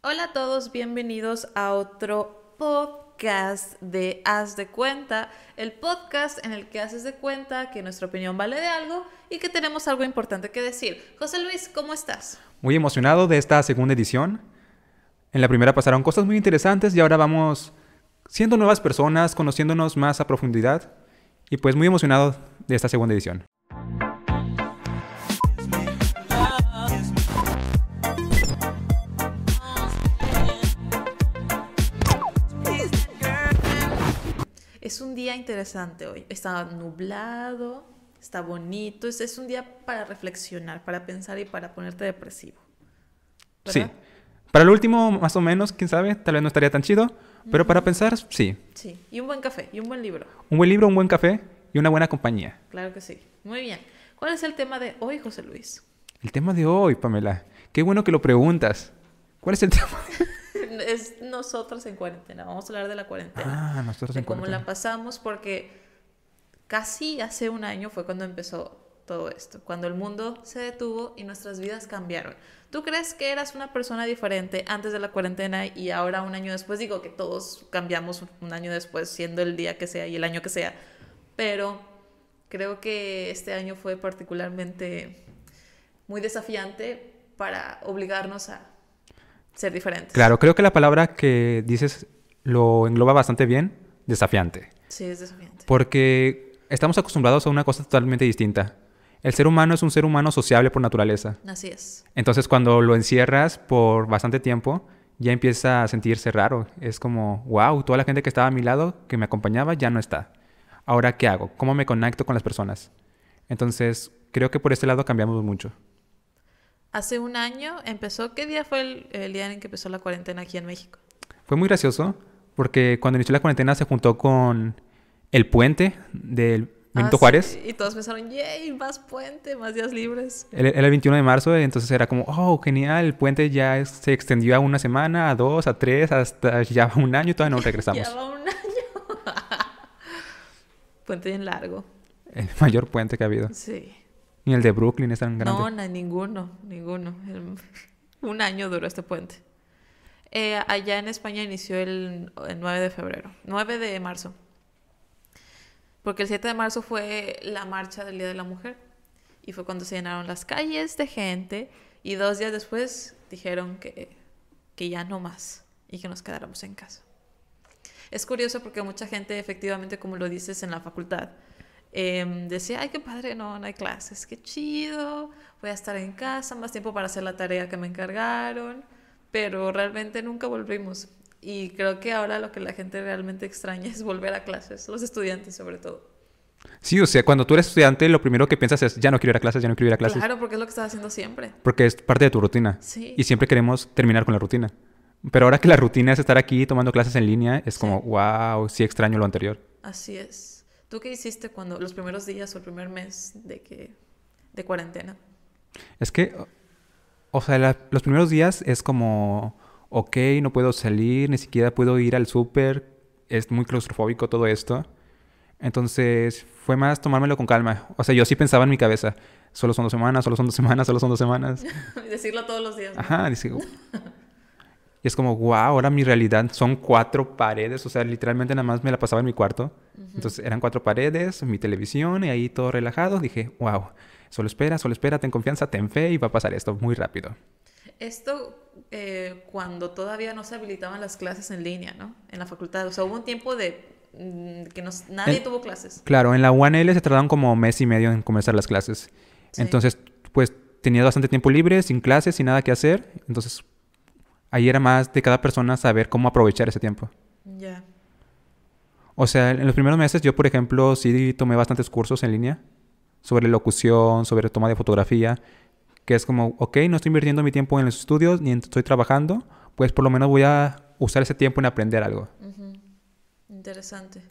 Hola a todos, bienvenidos a otro podcast de Haz de Cuenta, el podcast en el que haces de cuenta que nuestra opinión vale de algo y que tenemos algo importante que decir. José Luis, ¿cómo estás? Muy emocionado de esta segunda edición. En la primera pasaron cosas muy interesantes y ahora vamos siendo nuevas personas, conociéndonos más a profundidad y pues muy emocionado de esta segunda edición. Es un día interesante hoy. Está nublado, está bonito. Es, es un día para reflexionar, para pensar y para ponerte depresivo. Sí. Para el último, más o menos, quién sabe, tal vez no estaría tan chido, pero para pensar, sí. Sí. Y un buen café y un buen libro. Un buen libro, un buen café y una buena compañía. Claro que sí. Muy bien. ¿Cuál es el tema de hoy, José Luis? El tema de hoy, Pamela. Qué bueno que lo preguntas. ¿Cuál es el tema? Es nosotros en cuarentena. Vamos a hablar de la cuarentena. Ah, nosotros de en cómo cuarentena. la pasamos, porque casi hace un año fue cuando empezó todo esto, cuando el mundo se detuvo y nuestras vidas cambiaron. ¿Tú crees que eras una persona diferente antes de la cuarentena y ahora un año después? Digo que todos cambiamos un año después, siendo el día que sea y el año que sea, pero creo que este año fue particularmente muy desafiante para obligarnos a ser diferentes. Claro, creo que la palabra que dices lo engloba bastante bien, desafiante. Sí, es desafiante. Porque estamos acostumbrados a una cosa totalmente distinta. El ser humano es un ser humano sociable por naturaleza. Así es. Entonces cuando lo encierras por bastante tiempo, ya empieza a sentirse raro. Es como, wow, toda la gente que estaba a mi lado, que me acompañaba, ya no está. Ahora, ¿qué hago? ¿Cómo me conecto con las personas? Entonces, creo que por este lado cambiamos mucho. Hace un año empezó, ¿qué día fue el, el día en que empezó la cuarentena aquí en México? Fue muy gracioso porque cuando inició la cuarentena se juntó con el puente del Benito Ah, Juárez. sí, Y todos pensaron, yay, más puente, más días libres. Era era el 21 de marzo, entonces era como, oh, genial, el puente ya es- se extendió a una semana, a dos, a tres, hasta ya va un año y todavía no regresamos. Ya va un año. puente bien largo. El mayor puente que ha habido. Sí. Ni el de Brooklyn es tan grande. No, no, ninguno, ninguno. Un año duró este puente. Eh, allá en España inició el, el 9 de febrero, 9 de marzo. Porque el 7 de marzo fue la marcha del Día de la Mujer. Y fue cuando se llenaron las calles de gente. Y dos días después dijeron que, que ya no más. Y que nos quedáramos en casa. Es curioso porque mucha gente, efectivamente, como lo dices en la facultad, em, decía, ay, qué padre, no, no hay clases, qué chido, voy a estar en casa, más tiempo para hacer la tarea que me encargaron, pero realmente nunca volvimos. Y creo que ahora lo que la gente realmente extraña es volver a clases, los estudiantes sobre todo. Sí, o sea, cuando tú eres estudiante, lo primero que piensas es, ya no quiero ir a clases, ya no quiero ir a clases. Claro, porque es lo que estás haciendo siempre. Porque es parte de tu rutina. Sí. Y siempre queremos terminar con la rutina. Pero ahora que la rutina es estar aquí tomando clases en línea, es como, wow, sí extraño lo anterior. Así es. ¿Tú qué hiciste cuando los primeros días o el primer mes de que de cuarentena? Es que, o- sea, la- los primeros días es como, ok, no puedo salir, ni siquiera puedo ir al súper, es muy claustrofóbico todo esto. Entonces, fue más tomármelo con calma. O sea, yo sí pensaba en mi cabeza, solo son dos semanas, solo son dos semanas, solo son dos semanas. Decirlo todos los días. ¿no? Ajá, dice, y es como, wow, ahora mi realidad son cuatro paredes, o sea, literalmente nada más me la pasaba en mi cuarto. Entonces eran cuatro paredes, mi televisión y ahí todo relajado. Dije, wow, solo espera, solo espera, ten confianza, ten fe y va a pasar esto muy rápido. Esto eh, cuando todavía no se habilitaban las clases en línea, ¿no? En la facultad. O sea, hubo un tiempo de mm, que nos- nadie En- tuvo clases. Claro, en la UNL se tardaron como mes y medio en comenzar las clases. Sí. Entonces, pues tenía bastante tiempo libre, sin clases, sin nada que hacer. Entonces, ahí era más de cada persona saber cómo aprovechar ese tiempo. Ya. O sea, en los primeros meses yo, por ejemplo, sí tomé bastantes cursos en línea sobre locución, sobre toma de fotografía, que es como, ok, no estoy invirtiendo mi tiempo en los estudios ni estoy trabajando, pues por lo menos voy a usar ese tiempo en aprender algo. Ujú. Interesante.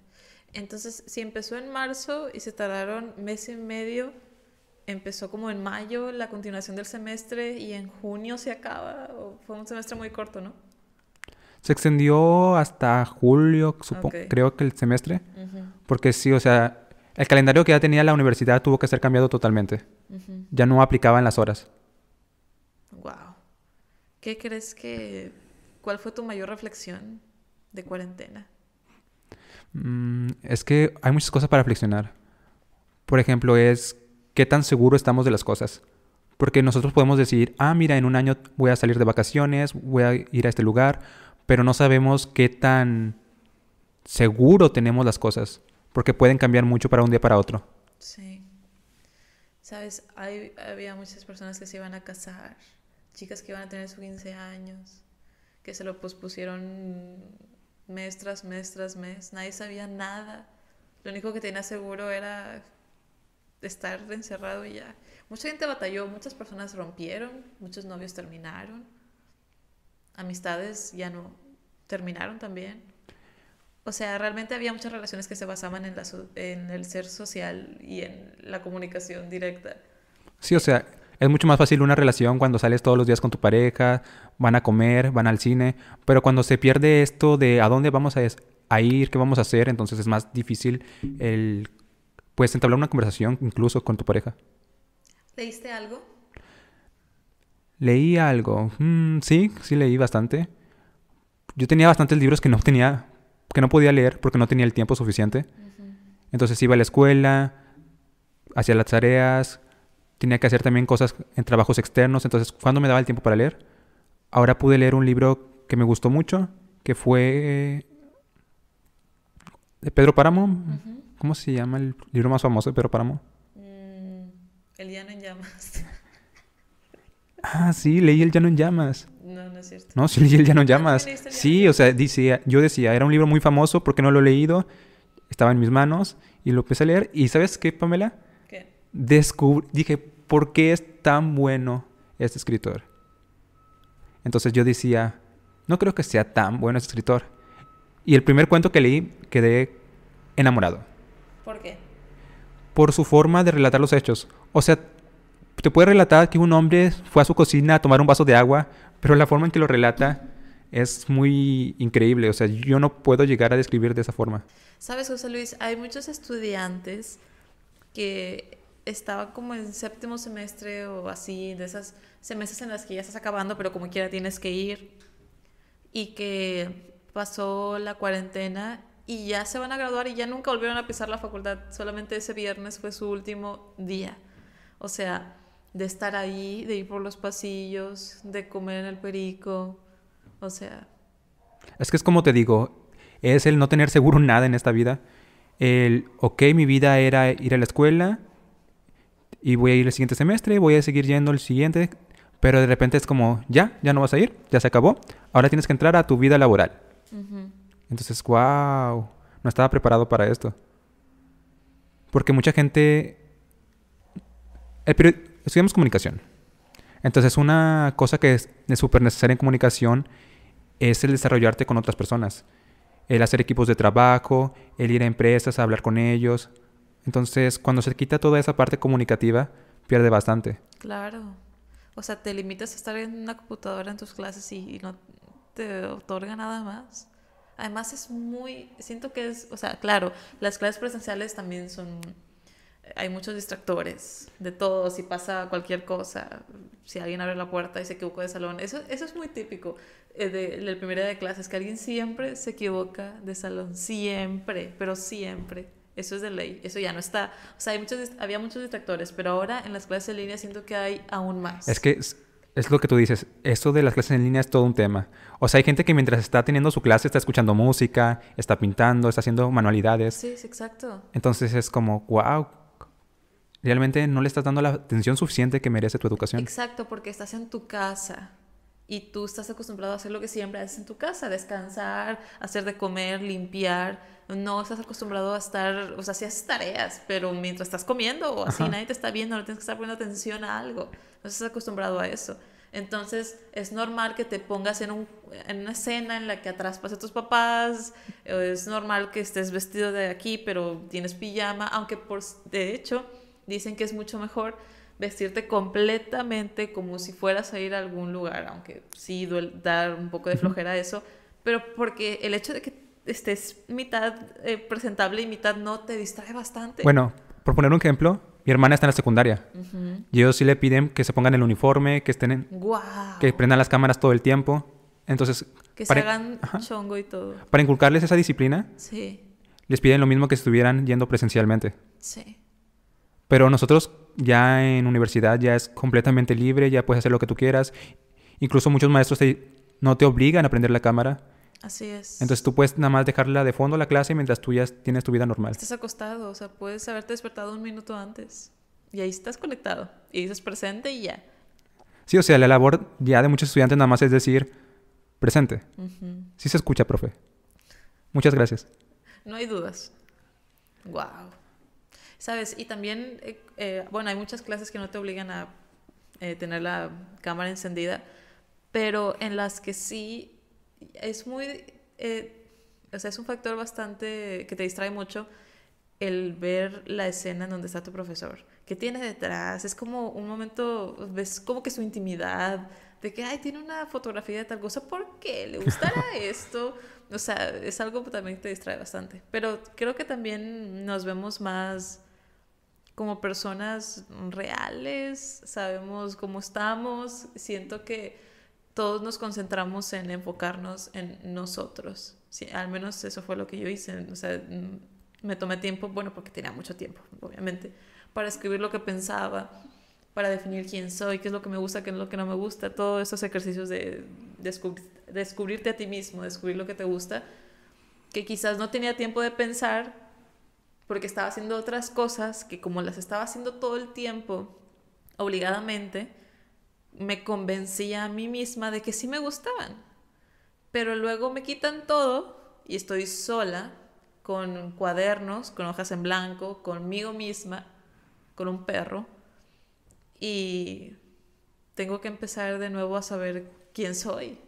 Entonces, si empezó en marzo y se tardaron mes y medio, empezó como en mayo la continuación del semestre y en junio se acaba. fue un semestre muy corto, ¿no? Se extendió hasta julio, supo- Ok. creo que el semestre, porque sí, o sea, el calendario que ya tenía la universidad tuvo que ser cambiado totalmente. Ya no aplicaba en las horas. Wow. ¿Qué crees que ¿Cuál fue tu mayor reflexión de cuarentena? Mm, es que hay muchas cosas para reflexionar. Por ejemplo, es qué tan seguro estamos de las cosas. Porque nosotros podemos decir, ah, mira, en un año voy a salir de vacaciones, voy a ir a este lugar, pero no sabemos qué tan seguro tenemos las cosas, porque pueden cambiar mucho para un día para otro. Sí. Sabes, hay, había muchas personas que se iban a casar, chicas que iban a tener sus 15 años, que se lo pospusieron mes tras mes tras mes, nadie sabía nada. Lo único que tenía seguro era estar encerrado y ya. Mucha gente batalló, muchas personas rompieron, muchos novios terminaron, amistades ya no terminaron también. O sea, realmente había muchas relaciones que se basaban en, la, en el ser social y en la comunicación directa. Sí, o sea, es mucho más fácil una relación cuando sales todos los días con tu pareja, van a comer, van al cine, pero cuando se pierde esto de a dónde vamos a, a ir, qué vamos a hacer, entonces es más difícil el puedes entablar una conversación incluso con tu pareja. ¿Leíste algo? Leí algo. Mm, sí, sí leí bastante. Yo tenía bastantes libros que no tenía, que no podía leer porque no tenía el tiempo suficiente. Entonces iba a la escuela, hacía las tareas, tenía que hacer también cosas en trabajos externos. Entonces, ¿cuándo me daba el tiempo para leer? Ahora pude leer un libro que me gustó mucho, que fue de Pedro Páramo. ¿Cómo se llama el libro más famoso de Pedro Páramo? Mm, el Llano en Llamas. ah, sí, leí El Llano en Llamas. No, no es cierto. No, sí leí El Llano en Llamas. Sí, o sea, decía, yo decía, era un libro muy famoso porque no lo he leído. Estaba en mis manos y lo empecé a leer. ¿Y sabes qué, Pamela? ¿Qué? Descubrí, dije, ¿por qué es tan bueno este escritor? Entonces yo decía, no creo que sea tan bueno este escritor. Y el primer cuento que leí quedé enamorado. ¿Por qué? Por su forma de relatar los hechos. O sea, te puede relatar que un hombre fue a su cocina a tomar un vaso de agua, pero la forma en que lo relata es muy increíble. O sea, yo no puedo llegar a describir de esa forma. Sabes, José Luis, hay muchos estudiantes que estaban como en séptimo semestre o así, de esas semestres en las que ya estás acabando, pero como quiera tienes que ir, y que pasó la cuarentena y ya se van a graduar y ya nunca volvieron a pisar la facultad, solamente ese viernes fue su último día. O sea, de estar ahí, de ir por los pasillos, de comer en el perico, o sea... Es que es como te digo, es el no tener seguro nada en esta vida. El, ok, mi vida era ir a la escuela y voy a ir el siguiente semestre, voy a seguir yendo el siguiente, pero de repente es como, ya, ya no vas a ir, ya se acabó, ahora tienes que entrar a tu vida laboral. Entonces, wow, no estaba preparado para esto. Porque mucha gente... Estudiamos comunicación. Entonces, una cosa que es súper necesaria en comunicación es el desarrollarte con otras personas. El hacer equipos de trabajo, el ir a empresas a hablar con ellos. Entonces, cuando se quita toda esa parte comunicativa, pierde bastante. Claro. O sea, te limitas a estar en una computadora en tus clases y no te otorga nada más. Además es muy, siento que es, o sea, claro, las clases presenciales también son, hay muchos distractores de todo, si pasa cualquier cosa, si alguien abre la puerta y se equivocó de salón, eso, eso es muy típico eh, del primer día de clases, que alguien siempre se equivoca de salón, siempre, pero siempre. Eso es de ley, eso ya no está. O sea, hay muchos, había muchos distractores, pero ahora en las clases en línea siento que hay aún más. Es que es lo que tú dices, esto de las clases en línea es todo un tema. O sea, hay gente que mientras está teniendo su clase está escuchando música, está pintando, está haciendo manualidades. Sí, sí, exacto. Entonces es como, wow, realmente no le estás dando la atención suficiente que merece tu educación. Exacto, porque estás en tu casa y tú estás acostumbrado a hacer lo que siempre haces en tu casa, descansar, hacer de comer, limpiar. No estás acostumbrado a estar, o sea, sí haces tareas, pero mientras estás comiendo o así nadie te está viendo, no tienes que estar poniendo atención a algo no estás acostumbrado a eso. Entonces es normal que te pongas en, un, en una escena en la que atrás pasen tus papás, es normal que estés vestido de aquí pero tienes pijama, aunque por, de hecho dicen que es mucho mejor vestirte completamente como si fueras a ir a algún lugar, aunque sí duele dar un poco de flojera a eso, pero porque el hecho de que estés mitad eh, presentable y mitad no te distrae bastante. Bueno, por poner un ejemplo, mi hermana está en la secundaria. Y ellos sí le piden que se pongan el uniforme, que estén en, que prendan las cámaras todo el tiempo. Entonces, Que se Para- hagan ajá. chongo y todo. Para inculcarles esa disciplina, Sí, les piden lo mismo que estuvieran yendo presencialmente. sí. Pero nosotros ya en universidad ya es completamente libre, ya puedes hacer lo que tú quieras. Incluso muchos maestros te- no te obligan a aprender la cámara. Así es. Entonces tú puedes nada más dejarla de fondo la clase mientras tú ya tienes tu vida normal. Estás acostado, o sea, puedes haberte despertado un minuto antes. Y ahí estás conectado. Y dices presente y ya. Sí, o sea, la labor ya de muchos estudiantes nada más es decir presente. Ujú. Sí se escucha, profe. Muchas gracias. No hay dudas. Wow. ¿Sabes? Y también, eh, eh, bueno, hay muchas clases que no te obligan a eh, tener la cámara encendida, pero en las que sí es muy, o sea, es un factor bastante que te distrae mucho el ver la escena en donde está tu profesor. ¿Qué tiene detrás? Es como un momento, ves como que su intimidad, de que, ay, tiene una fotografía de tal cosa, ¿por qué? ¿Le gustará esto? O sea, es algo que también te distrae bastante. Pero creo que también nos vemos más como personas reales, sabemos cómo estamos, siento que todos nos concentramos en enfocarnos en nosotros. Sí, al menos eso fue lo que yo hice. O sea, mm, me tomé tiempo, bueno, porque tenía mucho tiempo, obviamente, para escribir lo que pensaba, para definir quién soy, qué es lo que me gusta, qué es lo que no me gusta, todos esos ejercicios de descubrir, descubrirte a ti mismo, descubrir lo que te gusta, que quizás no tenía tiempo de pensar porque estaba haciendo otras cosas que como las estaba haciendo todo el tiempo, obligadamente, me convencía a mí misma de que sí me gustaban. Pero luego me quitan todo y estoy sola con cuadernos, con hojas en blanco, conmigo misma, con un perro. Y tengo que empezar de nuevo a saber quién soy.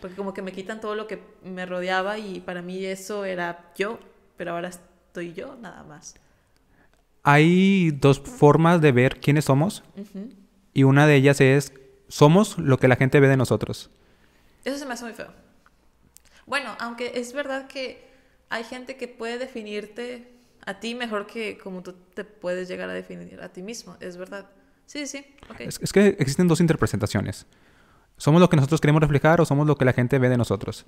Porque como que me quitan todo lo que me rodeaba y para mí eso era yo, pero ahora estoy yo nada más. Hay dos formas de ver quiénes somos y una de ellas es somos lo que la gente ve de nosotros. Eso se me hace muy feo. Bueno, aunque es verdad que hay gente que puede definirte a ti mejor que como tú te puedes llegar a definir a ti mismo, es verdad. Sí, sí, ok. Es, es que existen dos interpretaciones. ¿Somos lo que nosotros queremos reflejar o somos lo que la gente ve de nosotros?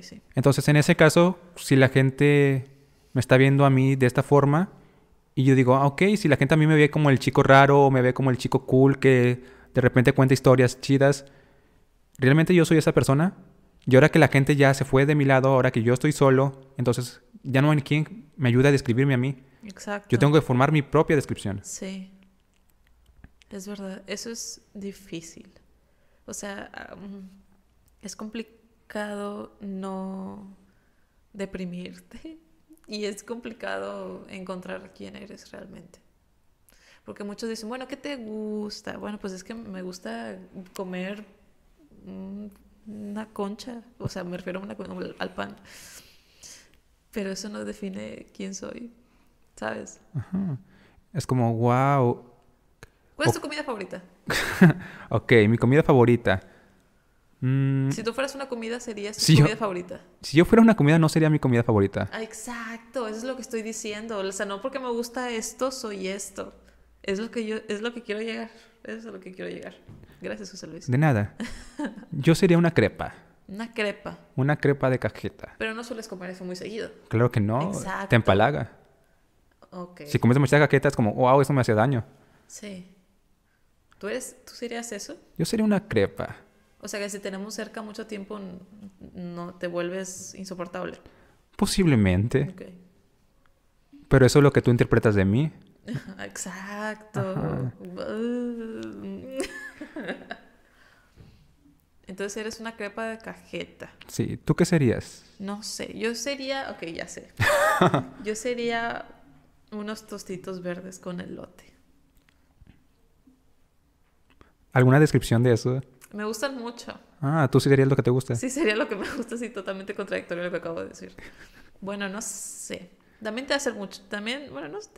Sí. Entonces, en ese caso, si la gente me está viendo a mí de esta forma y yo digo, ah, ok, si la gente a mí me ve como el chico raro o me ve como el chico cool que de repente cuenta historias chidas, ¿realmente yo soy esa persona? Y ahora que la gente ya se fue de mi lado, ahora que yo estoy solo, entonces ya no hay quien me ayude a describirme a mí. Exacto. Yo tengo que formar mi propia descripción. Sí. Es verdad, eso es difícil. O sea, am, es complicado no deprimirte y es complicado encontrar quién eres realmente. Porque muchos dicen, bueno, ¿qué te gusta? Bueno, pues es que me gusta comer mm, una concha, o sea, me refiero a una, al pan. Pero eso no define quién soy, ¿sabes? Ajá. Es como, wow, ¿Cuál es O- tu comida favorita? ok, mi comida favorita. Mm, Si tú fueras una comida, serías tu yo- comida favorita. si yo fuera una comida, no sería mi comida favorita. Ah, exacto, eso es lo que estoy diciendo. O sea, no porque me gusta esto, soy esto. Es lo que yo, es lo que quiero llegar. Eso es a lo que quiero llegar. Gracias, José Luis. De nada. Yo sería una crepa. Una crepa. Una crepa de cajeta. Pero no sueles comer eso muy seguido. Claro que no. Exacto. Te empalaga. Ok. Si comes demasiada cajeta es como, wow, eso me hace daño. Sí. ¿Tú, eres, ¿Tú serías eso? Yo sería una crepa. O sea, que si tenemos cerca mucho tiempo, no te vuelves insoportable. Posiblemente. Ok. Pero eso es lo que tú interpretas de mí. Exacto. Entonces eres una crepa de cajeta. Sí. ¿Tú qué serías? No sé, yo sería, ok, ya sé. Yo sería unos tostitos verdes con elote. ¿Alguna descripción de eso? Me gustan mucho. Ah, tú sí serías lo que te gusta. Sí, sería lo que me gusta, sí, totalmente contradictorio lo que acabo de decir. Bueno, no sé. También te hace mucho. También, bueno, no sé.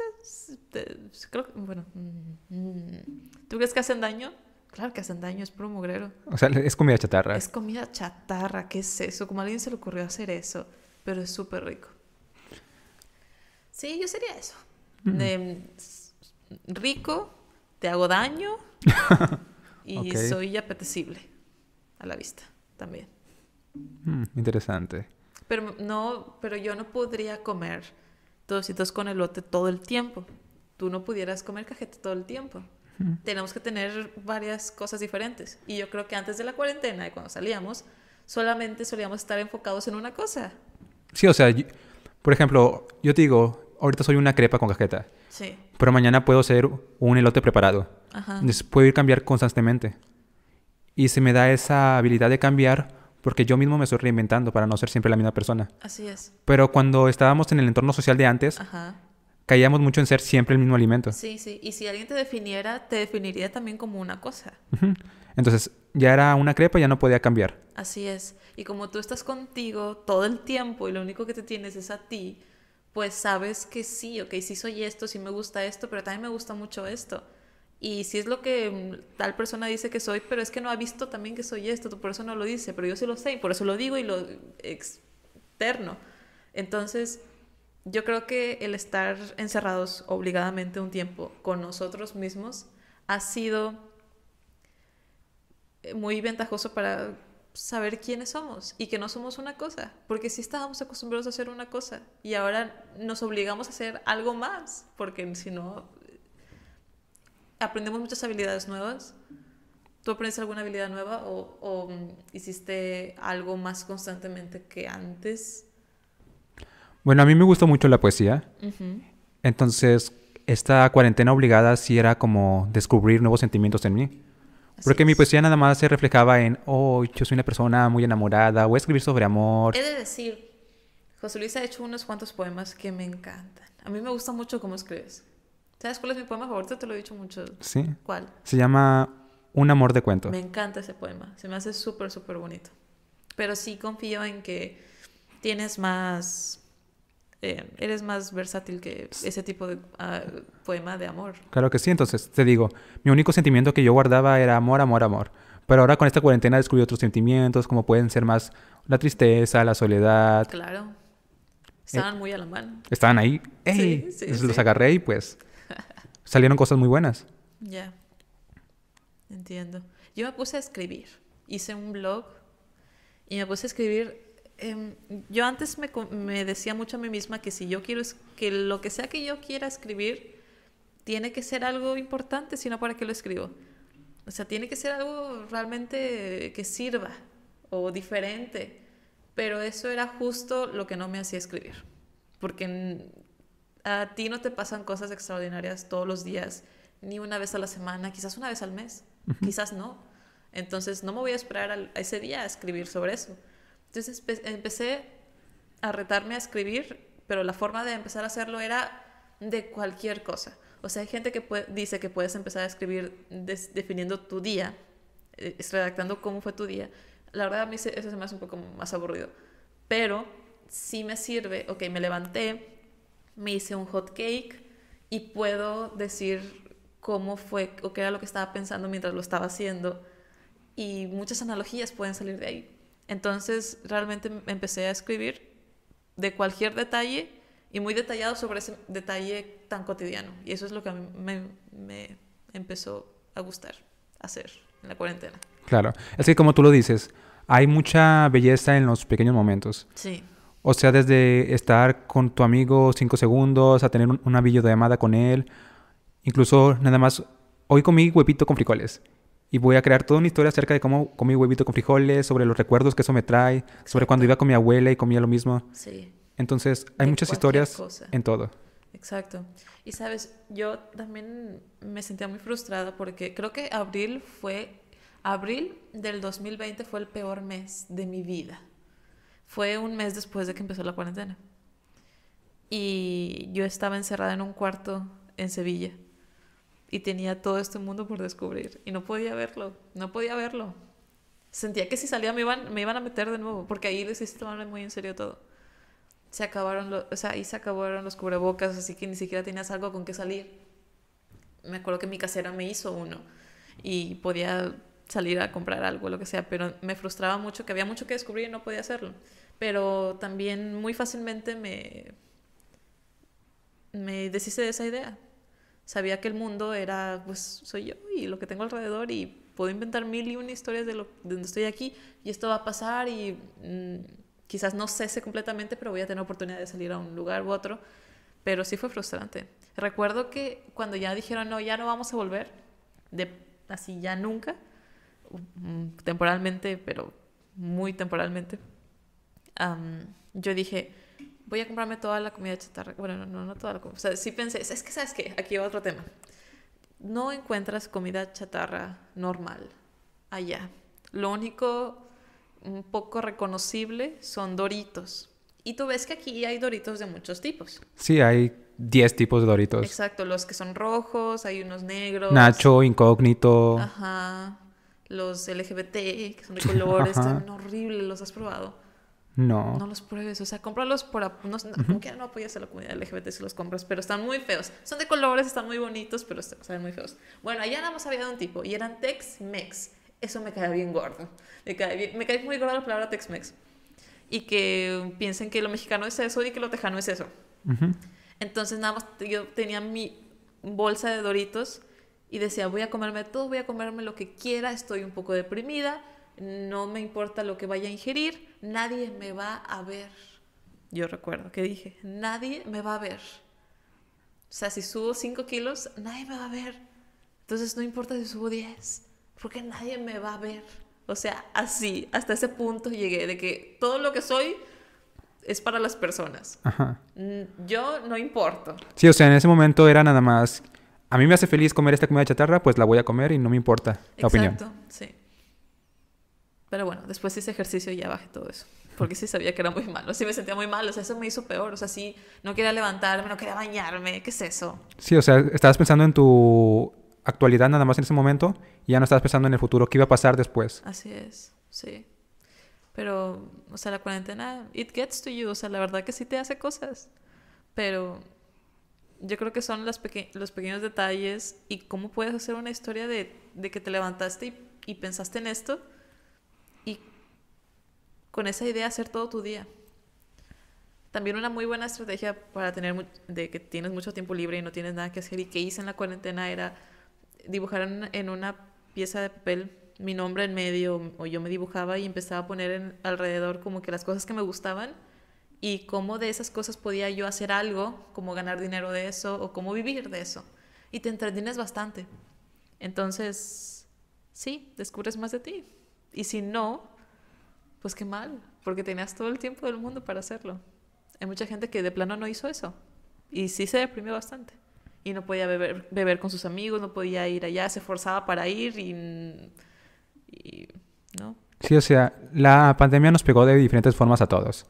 te- creo que, bueno. mm, mm. ¿Tú crees que hacen daño? Claro que hacen daño, es puro mugrero. O sea, es comida chatarra. Es comida chatarra, ¿qué es eso? Como a alguien se le ocurrió hacer eso, pero es súper rico. Sí, yo sería eso. De, s- rico, te hago daño y Ok. soy apetecible a la vista también. Mm, interesante. Pero no, pero yo no podría comer tocitos con elote todo el tiempo. Tú no pudieras comer cajeta todo el tiempo. Tenemos que tener varias cosas diferentes. Y yo creo que antes de la cuarentena y cuando salíamos, solamente solíamos estar enfocados en una cosa. Sí, o sea, yo- por ejemplo, yo te digo, ahorita soy una crepa con cajeta, Sí. pero mañana puedo ser un elote preparado. Ajá. Entonces puedo ir cambiar constantemente. Y se me da esa habilidad de cambiar porque yo mismo me estoy reinventando para no ser siempre la misma persona. Así es. Pero cuando estábamos en el entorno social de antes, Ajá. caíamos mucho en ser siempre el mismo alimento. Sí, sí. Y si alguien te definiera, te definiría también como una cosa. Entonces ya era una crepa ya no podía cambiar. Así es. Y como tú estás contigo todo el tiempo y lo único que te tienes es a ti, pues sabes que sí, ok, sí soy esto, sí me gusta esto, pero también me gusta mucho esto. Y si es lo que mm, tal persona dice que soy, pero es que no ha visto también que soy esto, por eso no lo dice, pero yo sí lo sé y por eso lo digo y lo externo. Entonces, yo creo que el estar encerrados obligadamente un tiempo con nosotros mismos ha sido eh, muy ventajoso para saber quiénes somos y que no somos una cosa, porque sí estábamos acostumbrados a hacer una cosa y ahora nos obligamos a hacer algo más, porque si no aprendemos muchas habilidades nuevas. ¿Tú aprendes alguna habilidad nueva o, o, mm, hiciste algo más constantemente que antes? Bueno, a mí me gustó mucho la poesía. Ujú. Entonces, esta cuarentena obligada sí era como descubrir nuevos sentimientos en mí. Así Porque mi es. poesía nada más se reflejaba en, oh, yo soy una persona muy enamorada, voy a escribir sobre amor. He de decir, José Luis ha hecho unos cuantos poemas que me encantan. A mí me gusta mucho cómo escribes. ¿Sabes cuál es mi poema favorito? Te lo he dicho mucho. Sí. ¿Cuál? Se llama Un amor de cuento. Me encanta ese poema. Se me hace súper, súper bonito. Pero sí confío en que tienes más... eh, eres más versátil que ese tipo de ah, poema de amor. Claro que sí, entonces te digo, mi único sentimiento que yo guardaba era amor, amor, amor. Pero ahora con esta cuarentena descubrí otros sentimientos, como pueden ser más la tristeza, la soledad. Claro. Estaban muy a la mano. Estaban ahí, ¡ey! Sí, sí, Entonces sí. los agarré y pues salieron cosas muy buenas. Ya. Entiendo. Yo me puse a escribir. Hice un blog y me puse a escribir. em, yo antes me, me decía mucho a mí misma que si yo quiero, es- que lo que sea que yo quiera escribir, tiene que ser algo importante, sino para qué lo escribo. O sea, tiene que ser algo realmente que sirva o diferente. Pero eso era justo lo que no me hacía escribir. Porque a ti no te pasan cosas extraordinarias todos los días, ni una vez a la semana, quizás una vez al mes, quizás no. Entonces no me voy a esperar a ese día a escribir sobre eso. Entonces empe- empecé a retarme a escribir, pero la forma de empezar a hacerlo era de cualquier cosa. O sea, hay gente que puede- dice que puedes empezar a escribir des- definiendo tu día, eh, redactando cómo fue tu día. La verdad a mí eso se me hace un poco más aburrido. Pero sí me sirve, ok, me levanté, me hice un hot cake y puedo decir cómo fue o qué era lo que estaba pensando mientras lo estaba haciendo. Y muchas analogías pueden salir de ahí. Entonces realmente me empecé a escribir de cualquier detalle y muy detallado sobre ese detalle tan cotidiano. Y eso es lo que a mí me, me empezó a gustar hacer en la cuarentena. Claro. Es que como tú lo dices, hay mucha belleza en los pequeños momentos. Sí, O sea, desde estar con tu amigo cinco segundos, a tener un- una videollamada con él, incluso nada más, hoy comí huevito con frijoles. Y voy a crear toda una historia acerca de cómo comí huevito con frijoles, sobre los recuerdos que eso me trae, sobre cuando iba con mi abuela y comía lo mismo. sí. Entonces, hay De muchas historias cosa. en todo. Exacto. Y sabes, yo también me sentía muy frustrada porque creo que abril fue, abril del 2020 fue el peor mes de mi vida. Fue un mes después de que empezó la cuarentena. Y yo estaba encerrada en un cuarto en Sevilla y tenía todo este mundo por descubrir y no podía verlo, no podía verlo. Sentía que si salía me iban, me iban a meter de nuevo porque ahí les hice tomarme muy en serio todo se acabaron los, o sea, ahí se acabaron los cubrebocas, así que ni siquiera tenías algo con qué salir. Me acuerdo que mi casera me hizo uno y podía salir a comprar algo, lo que sea, pero me frustraba mucho que había mucho que descubrir y no podía hacerlo. Pero también muy fácilmente me, me deshice de esa idea. Sabía que el mundo era, pues, soy yo y lo que tengo alrededor y puedo inventar mil y una historias de, lo, de donde estoy aquí y esto va a pasar y mm, quizás no cese completamente, pero voy a tener oportunidad de salir a un lugar u otro. Pero sí fue frustrante. Recuerdo que cuando ya dijeron, no, ya no vamos a volver, de así ya nunca, temporalmente, pero muy temporalmente, yo dije, voy a comprarme toda la comida chatarra. Bueno, no, no toda la comida. O sea, sí pensé, es que, ¿sabes qué? Aquí va otro tema. No encuentras comida chatarra normal allá. Lo único un poco reconocible son doritos. Y tú ves que aquí hay doritos de muchos tipos. Sí, hay 10 tipos de doritos. Exacto, los que son rojos, hay unos negros. Nacho, incógnito. Ajá. Los LGBT, que son de colores, están horribles, ¿los has probado? No. No los pruebes, o sea, cómpralos por... No, como que no apoyas a la comunidad LGBT si los compras, pero están muy feos. Son de colores, están muy bonitos, pero están muy feos. Bueno, allá nada más había de un tipo, y eran Tex-Mex. Eso me cae bien gordo. Me cae, bien, me cae muy gordo la palabra Tex-Mex. Y que piensen que lo mexicano es eso y que lo tejano es eso. Entonces nada más yo tenía mi bolsa de Doritos y decía, voy a comerme todo, voy a comerme lo que quiera, estoy un poco deprimida, no me importa lo que vaya a ingerir, nadie me va a ver. Yo recuerdo que dije, nadie me va a ver. O sea, si subo 5 kilos, nadie me va a ver. Entonces no importa si subo 10, porque nadie me va a ver. O sea, así, hasta ese punto llegué, de que todo lo que soy es para las personas. Ajá. Yo no importo. Sí, o sea, en ese momento era nada más, a mí me hace feliz comer esta comida chatarra, pues la voy a comer y no me importa la opinión. Exacto, sí. Pero bueno, después de ese ejercicio ya bajé todo eso. Porque sí sabía que era muy malo. Sí me sentía muy mal. O sea, eso me hizo peor. O sea, sí, no quería levantarme, no quería bañarme. ¿Qué es eso? Sí, o sea, estabas pensando en tu actualidad nada más en ese momento y ya no estabas pensando en el futuro. ¿Qué iba a pasar después? Así es, sí. Pero, o sea, la cuarentena, it gets to you. O sea, la verdad que sí te hace cosas. Pero yo creo que son los pequeños detalles y cómo puedes hacer una historia de, de que te levantaste y, pensaste en esto y con esa idea hacer todo tu día. También una muy buena estrategia para tener de que tienes mucho tiempo libre y no tienes nada que hacer y que hice en la cuarentena era dibujar en, una pieza de papel mi nombre en medio o yo me dibujaba y empezaba a poner en, alrededor como que las cosas que me gustaban y cómo de esas cosas podía yo hacer algo, como ganar dinero de eso o cómo vivir de eso. Y te entretienes bastante. Entonces, sí, descubres más de ti. Y si no, pues qué mal, porque tenías todo el tiempo del mundo para hacerlo. Hay mucha gente que de plano no hizo eso y sí se deprimió bastante. Y no podía beber, beber con sus amigos, no podía ir allá, se forzaba para ir y, y ¿no? Sí, o sea, la pandemia nos pegó de diferentes formas a todos.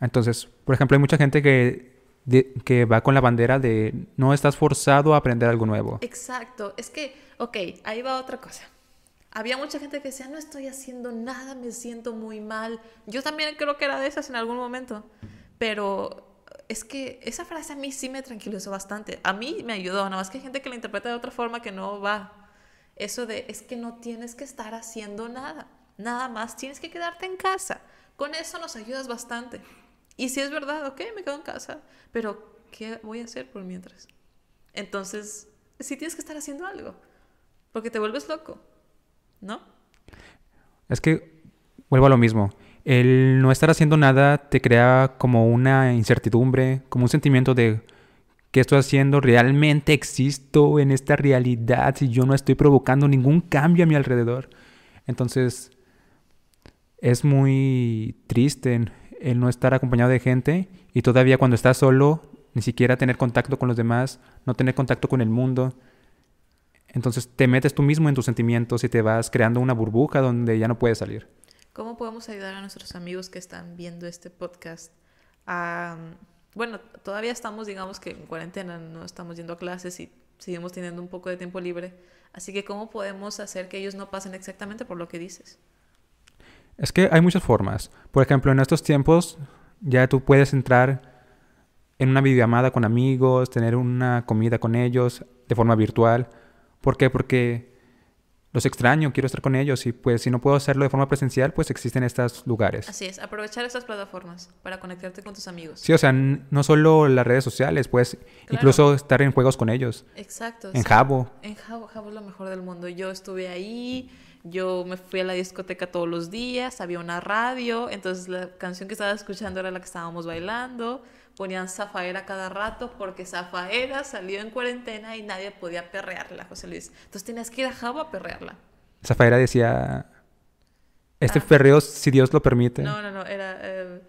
Entonces, por ejemplo, hay mucha gente que, que va con la bandera de no estás forzado a aprender algo nuevo. Exacto, es que, ok, ahí va otra cosa había mucha gente que decía, no estoy haciendo nada, me siento muy mal. Yo también creo que era de esas en algún momento, pero es que esa frase a mí sí me tranquilizó bastante. A mí me ayudó, nada más que hay gente que la interpreta de otra forma que no va. Eso de, es que no tienes que estar haciendo nada, nada más, tienes que quedarte en casa. Con eso nos ayudas bastante. Y si es verdad, ok, me quedo en casa, pero ¿qué voy a hacer por mientras? Entonces, sí tienes que estar haciendo algo, porque te vuelves loco. ¿no? Es que vuelvo a lo mismo. El no estar haciendo nada te crea como una incertidumbre, como un sentimiento de ¿qué estoy haciendo? ¿Realmente existo en esta realidad si yo no estoy provocando ningún cambio a mi alrededor? Entonces, es muy triste el no estar acompañado de gente y todavía cuando estás solo, ni siquiera tener contacto con los demás, no tener contacto con el mundo. Entonces te metes tú mismo en tus sentimientos y te vas creando una burbuja donde ya no puedes salir. ¿Cómo podemos ayudar a nuestros amigos que están viendo este podcast bueno, todavía estamos, digamos que en cuarentena, no estamos yendo a clases y seguimos teniendo un poco de tiempo libre. Así que, ¿cómo podemos hacer que ellos no pasen exactamente por lo que dices? Es que hay muchas formas. Por ejemplo, en estos tiempos ya tú puedes entrar en una videollamada con amigos, tener una comida con ellos de forma virtual. ¿Por qué? Porque los extraño, quiero estar con ellos y pues si no puedo hacerlo de forma presencial, pues existen estos lugares. Así es, aprovechar estas plataformas para conectarte con tus amigos. Sí, o sea, no solo las redes sociales, pues incluso estar en juegos con ellos, Exacto. en sí. Jabo. En Jabo, Jabo es lo mejor del mundo. Yo estuve ahí, yo me fui a la discoteca todos los días, había una radio, entonces la canción que estaba escuchando era la que estábamos bailando. Ponían Zafaera cada rato porque Zafaera salió en cuarentena y nadie podía perrearla, José Luis. Entonces tenías que ir a Jabo a perrearla. Zafaera decía, este Ah. perreo, si Dios lo permite. No, no, no, era eh,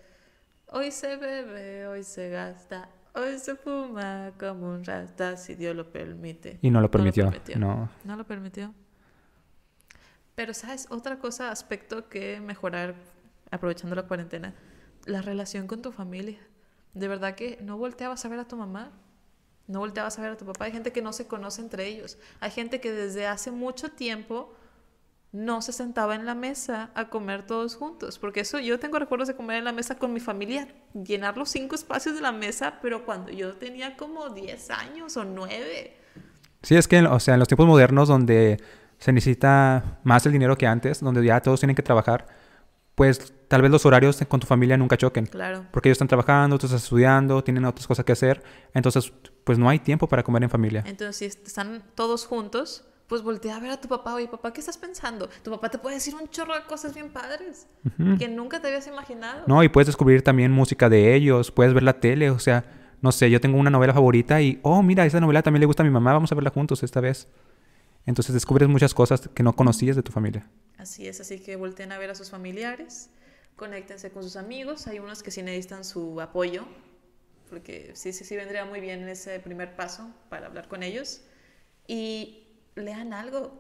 hoy se bebe, hoy se gasta, hoy se fuma como un rasta, si Dios lo permite. Y no lo permitió. permitió. No. No lo permitió. Pero, ¿sabes? Otra cosa, aspecto que mejorar aprovechando la cuarentena, la relación con tu familia. De verdad que no volteabas a ver a tu mamá, no volteabas a ver a tu papá. Hay gente que no se conoce entre ellos. Hay gente que desde hace mucho tiempo no se sentaba en la mesa a comer todos juntos. Porque eso, yo tengo recuerdos de comer en la mesa con mi familia, llenar los cinco espacios de la mesa, pero cuando yo tenía como 10 años o 9. Sí, es que, o sea, en los tiempos modernos donde se necesita más el dinero que antes, donde ya todos tienen que trabajar, pues tal vez los horarios con tu familia nunca choquen. Claro. Porque ellos están trabajando, tú estás estudiando, tienen otras cosas que hacer. Entonces, pues no hay tiempo para comer en familia. Entonces, si están todos juntos, pues voltea a ver a tu papá. Oye, papá, ¿qué estás pensando? Tu papá te puede decir un chorro de cosas bien padres Ujú. que nunca te habías imaginado. No, y puedes descubrir también música de ellos, puedes ver la tele, o sea, no sé, yo tengo una novela favorita y, oh, mira, esa novela también le gusta a mi mamá, vamos a verla juntos esta vez. Entonces descubres muchas cosas que no conocías de tu familia. Así es, así que volteen a ver a sus familiares, conéctense con sus amigos. Hay unos que sí necesitan su apoyo, porque sí, sí, sí vendría muy bien ese primer paso para hablar con ellos. Y lean algo,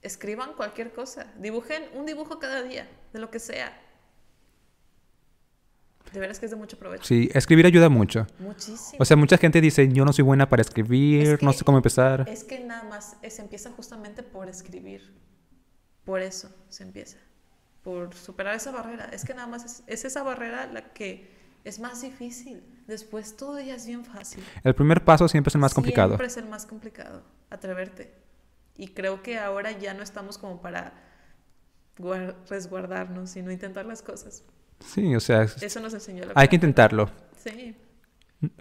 escriban cualquier cosa, dibujen un dibujo cada día, de lo que sea. De veras que es de mucho provecho. Sí, escribir ayuda mucho. Muchísimo. O sea, mucha gente dice, yo no soy buena para escribir, Es no que- sé cómo empezar. Es que nada más se empieza justamente por escribir. Por eso se empieza. Por superar esa barrera. Es que nada más es, es esa barrera la que es más difícil. Después todo ya es bien fácil. El primer paso siempre es el más complicado. Siempre es el más complicado. Atreverte. Y creo que ahora ya no estamos como para guar- resguardarnos, sino intentar las cosas. Sí, o sea, es- Eso nos enseñó la hay que intentarlo. Sí.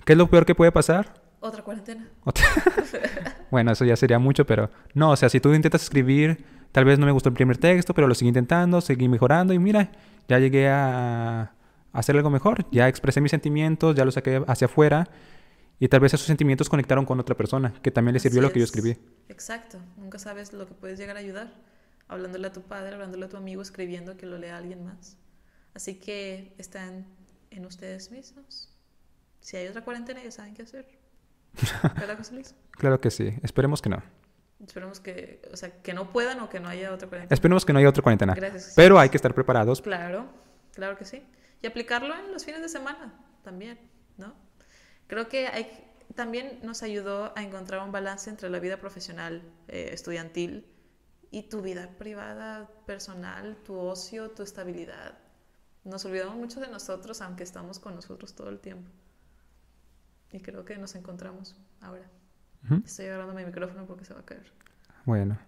¿Qué es lo peor que puede pasar? Otra cuarentena. Otra- bueno, eso ya sería mucho, pero no, o sea, si tú intentas escribir, tal vez no me gustó el primer texto, pero lo seguí intentando, seguí mejorando y mira, ya llegué a, hacer algo mejor, ya expresé mis sentimientos, ya los saqué hacia afuera y tal vez esos sentimientos conectaron con otra persona que también le sirvió Así lo que yo es. escribí. Exacto. Nunca sabes lo que puedes llegar a ayudar. Hablándole a tu padre, hablándole a tu amigo, escribiendo que lo lea alguien más. Así que están en ustedes mismos. Si hay otra cuarentena, ya saben qué hacer. ¿Verdad, José Luis? Claro que sí, esperemos que no. Esperemos que, o sea, que no puedan o que no haya otra cuarentena. Esperemos que no haya otra cuarentena. Gracias. Pero hay que estar preparados. Claro, claro que sí. Y aplicarlo en los fines de semana también, ¿no? Creo que hay, también nos ayudó a encontrar un balance entre la vida profesional, eh, estudiantil, y tu vida privada, personal, tu ocio, tu estabilidad. Nos olvidamos mucho de nosotros, aunque estamos con nosotros todo el tiempo. Y creo que nos encontramos ahora. Estoy agarrando mi micrófono porque se va a caer. Bueno,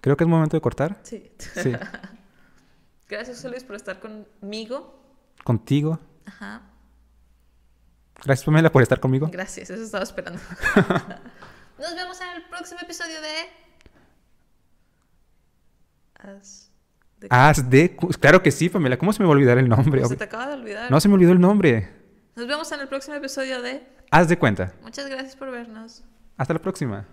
creo que es momento de cortar. Sí. Sí, Gracias, Luis, por estar conmigo. contigo. Ajá. Gracias, Pamela, por estar conmigo. Gracias, eso estaba esperando. Nos vemos en el próximo episodio de. Haz de- Haz de... cu- Claro que sí, Pamela. ¿Cómo se me va a olvidar el nombre? Se te acaba de olvidar. No se me olvidó el nombre. Nos vemos en el próximo episodio de. Haz de cuenta. Muchas gracias por vernos. Hasta la próxima.